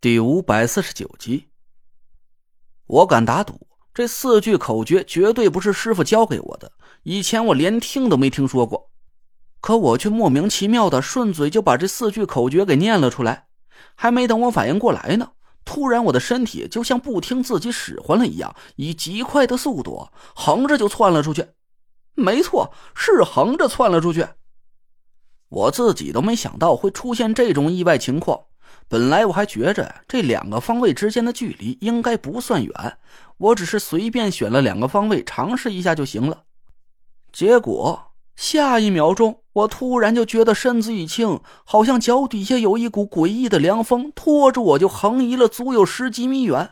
第五百四十九集，我敢打赌，这四句口诀绝对不是师傅教给我的，以前我连听都没听说过。可我却莫名其妙的顺嘴就把这四句口诀给念了出来，还没等我反应过来呢，突然我的身体就像不听自己使唤了一样，以极快的速度横着就窜了出去。没错，是横着窜了出去。我自己都没想到会出现这种意外情况。本来我还觉着这两个方位之间的距离应该不算远，我只是随便选了两个方位尝试一下就行了。结果下一秒钟，我突然就觉得身子一轻，好像脚底下有一股诡异的凉风拖着我就横移了足有十几米远。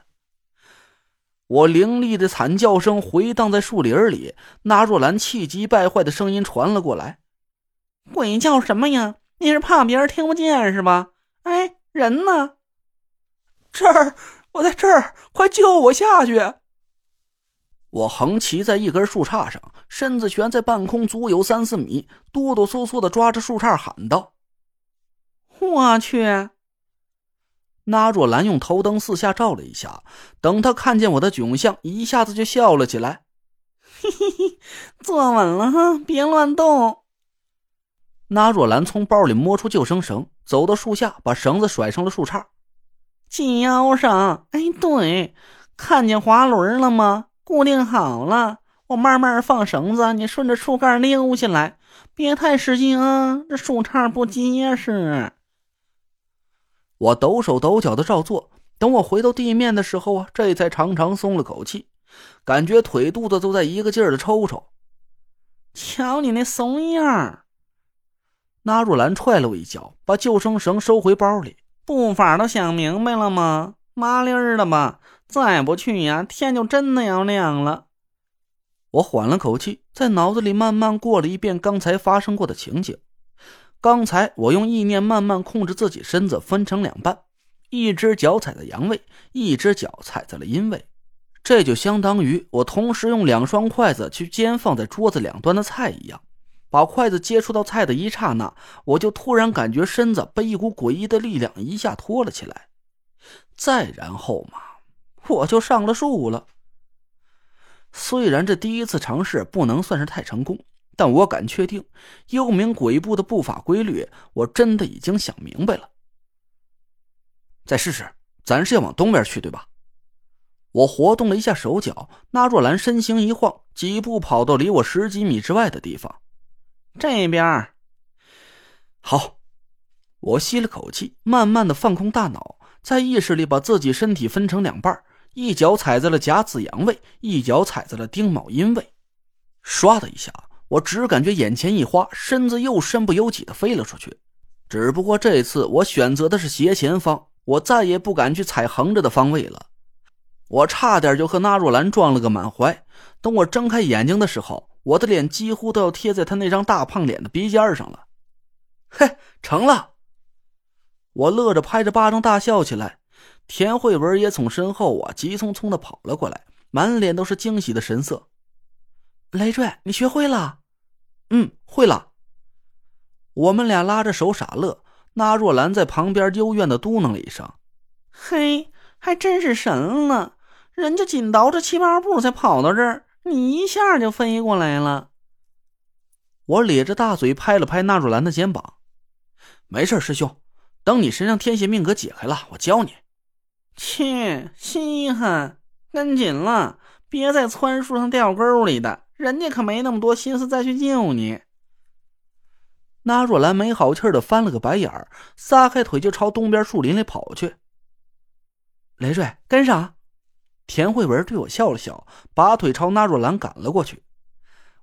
我凌厉的惨叫声回荡在树林里，那若兰气急败坏的声音传了过来：“鬼叫什么呀？你是怕别人听不见是吧？哎。”人呢？这儿，我在这儿，快救我下去！我横骑在一根树杈上，身子悬在半空，足有三四米，哆哆嗦嗦的抓着树杈喊道：“我去！”那若兰用头灯四下照了一下，等他看见我的窘相，一下子就笑了起来：“嘿嘿嘿，坐稳了哈，别乱动。”那若兰从包里摸出救生绳，走到树下，把绳子甩上了树杈，系腰上。哎，对，看见滑轮了吗？固定好了，我慢慢放绳子，你顺着树干溜下来，别太使劲啊，这树杈不结实。我抖手抖脚的照做，等我回到地面的时候啊，这才长长松了口气，感觉腿肚子都在一个劲儿的抽抽。瞧你那怂样！那若兰踹了我一脚，把救生绳收回包里。步法都想明白了吗？麻利儿的吧？再不去呀，天就真的要亮了。我缓了口气，在脑子里慢慢过了一遍刚才发生过的情景。刚才我用意念慢慢控制自己身子分成两半，一只脚踩在阳位，一只脚踩在了阴位。这就相当于我同时用两双筷子去煎放在桌子两端的菜一样。把筷子接触到菜的一刹那，我就突然感觉身子被一股诡异的力量一下拖了起来。再然后嘛，我就上了树了。虽然这第一次尝试不能算是太成功，但我敢确定，幽冥鬼步的步法规律，我真的已经想明白了。再试试，咱是要往东边去，对吧？我活动了一下手脚，那若兰身形一晃，几步跑到离我十几米之外的地方。这边好，我吸了口气，慢慢的放空大脑，在意识里把自己身体分成两半，一脚踩在了甲子阳位，一脚踩在了丁卯阴位。唰的一下，我只感觉眼前一花，身子又身不由己的飞了出去。只不过这次我选择的是斜前方，我再也不敢去踩横着的方位了。我差点就和纳若兰撞了个满怀。等我睁开眼睛的时候。我的脸几乎都要贴在他那张大胖脸的鼻尖上了，嘿，成了！我乐着拍着巴掌大笑起来。田慧文也从身后啊急匆匆的跑了过来，满脸都是惊喜的神色。累赘，你学会了？嗯，会了。我们俩拉着手傻乐。那若兰在旁边幽怨的嘟囔了一声：“嘿，还真是神了！人家紧倒着七八步才跑到这儿。”你一下就飞过来了。我咧着大嘴拍了拍纳若兰的肩膀，没事，师兄，等你身上天邪命格解开了，我教你。切，稀罕，跟紧了，别再窜树上掉沟里的，人家可没那么多心思再去救你。纳若兰没好气的翻了个白眼儿，撒开腿就朝东边树林里跑去。雷瑞，跟上。田慧文对我笑了笑，拔腿朝那若兰赶了过去。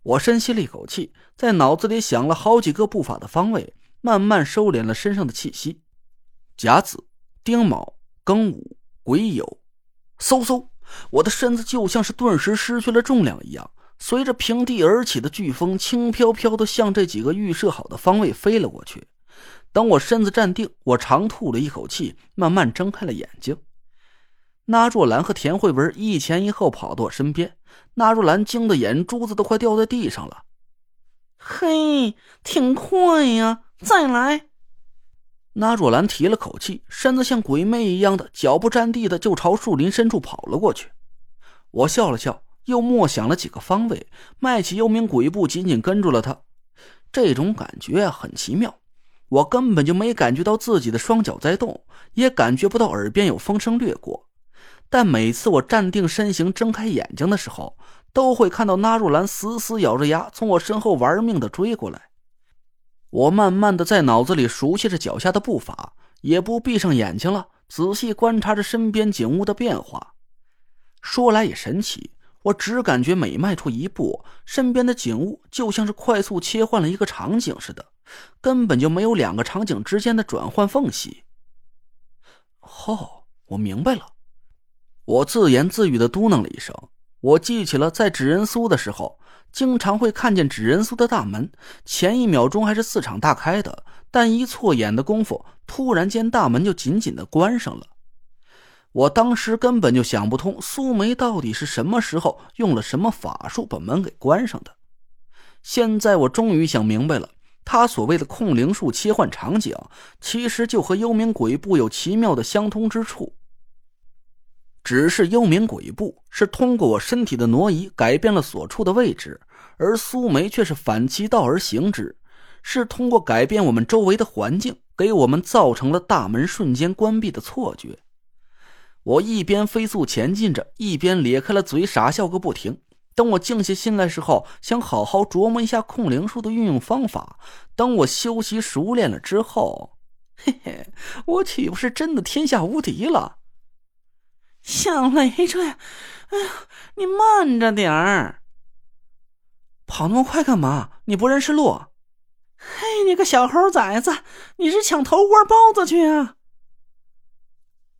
我深吸了一口气，在脑子里想了好几个步法的方位，慢慢收敛了身上的气息。甲子、丁卯、庚午、癸酉，嗖嗖，我的身子就像是顿时失去了重量一样，随着平地而起的飓风，轻飘飘的向这几个预设好的方位飞了过去。等我身子站定，我长吐了一口气，慢慢睁开了眼睛。那若兰和田慧文一前一后跑到我身边，那若兰惊得眼珠子都快掉在地上了。嘿，挺快呀！再来！那若兰提了口气，身子像鬼魅一样的，脚不沾地的就朝树林深处跑了过去。我笑了笑，又默想了几个方位，迈起幽冥鬼步，紧紧跟住了他。这种感觉很奇妙，我根本就没感觉到自己的双脚在动，也感觉不到耳边有风声掠过。但每次我站定身形、睁开眼睛的时候，都会看到那若兰死死咬着牙从我身后玩命的追过来。我慢慢的在脑子里熟悉着脚下的步伐，也不闭上眼睛了，仔细观察着身边景物的变化。说来也神奇，我只感觉每迈出一步，身边的景物就像是快速切换了一个场景似的，根本就没有两个场景之间的转换缝隙。哦，我明白了，我自言自语的嘟囔了一声。我记起了在纸人苏的时候。经常会看见纸人苏的大门，前一秒钟还是四敞大开的，但一错眼的功夫，突然间大门就紧紧的关上了。我当时根本就想不通，苏梅到底是什么时候用了什么法术把门给关上的。现在我终于想明白了，他所谓的控灵术切换场景，其实就和幽冥鬼步有奇妙的相通之处。只是幽冥鬼步是通过我身体的挪移改变了所处的位置，而苏梅却是反其道而行之，是通过改变我们周围的环境，给我们造成了大门瞬间关闭的错觉。我一边飞速前进着，一边咧开了嘴傻笑个不停。等我静下心来时候，想好好琢磨一下控灵术的运用方法。等我修习熟练了之后，嘿嘿，我岂不是真的天下无敌了？小累赘，哎呀，你慢着点儿！跑那么快干嘛？你不认识路？嘿，你个小猴崽子，你是抢头锅包子去啊？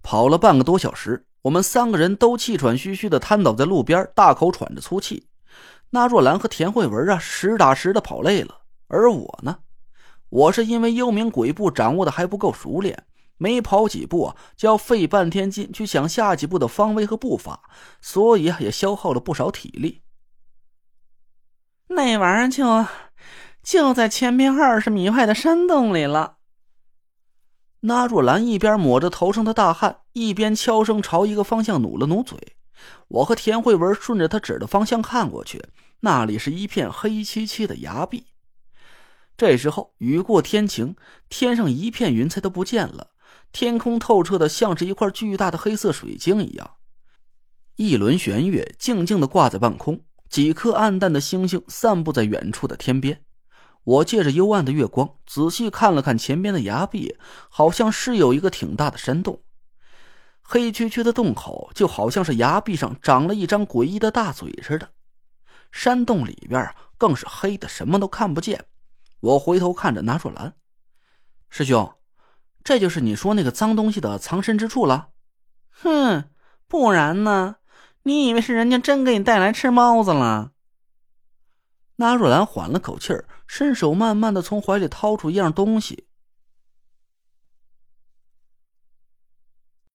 跑了半个多小时，我们三个人都气喘吁吁的瘫倒在路边，大口喘着粗气。那若兰和田慧文啊，实打实的跑累了，而我呢，我是因为幽冥鬼步掌握的还不够熟练。没跑几步啊，就要费半天劲去想下几步的方位和步伐，所以啊，也消耗了不少体力。那玩意儿就就在前面二十米外的山洞里了。那若兰一边抹着头上的大汗，一边悄声朝一个方向努了努嘴。我和田慧文顺着他指的方向看过去，那里是一片黑漆漆的崖壁。这时候雨过天晴，天上一片云彩都不见了。天空透彻的像是一块巨大的黑色水晶一样，一轮玄月静静的挂在半空，几颗暗淡的星星散布在远处的天边。我借着幽暗的月光仔细看了看前边的崖壁，好像是有一个挺大的山洞，黑黢黢的洞口就好像是崖壁上长了一张诡异的大嘴似的。山洞里边更是黑的什么都看不见。我回头看着拿若兰，师兄。这就是你说那个脏东西的藏身之处了，哼，不然呢？你以为是人家真给你带来吃猫子了？那若兰缓了口气儿，伸手慢慢的从怀里掏出一样东西，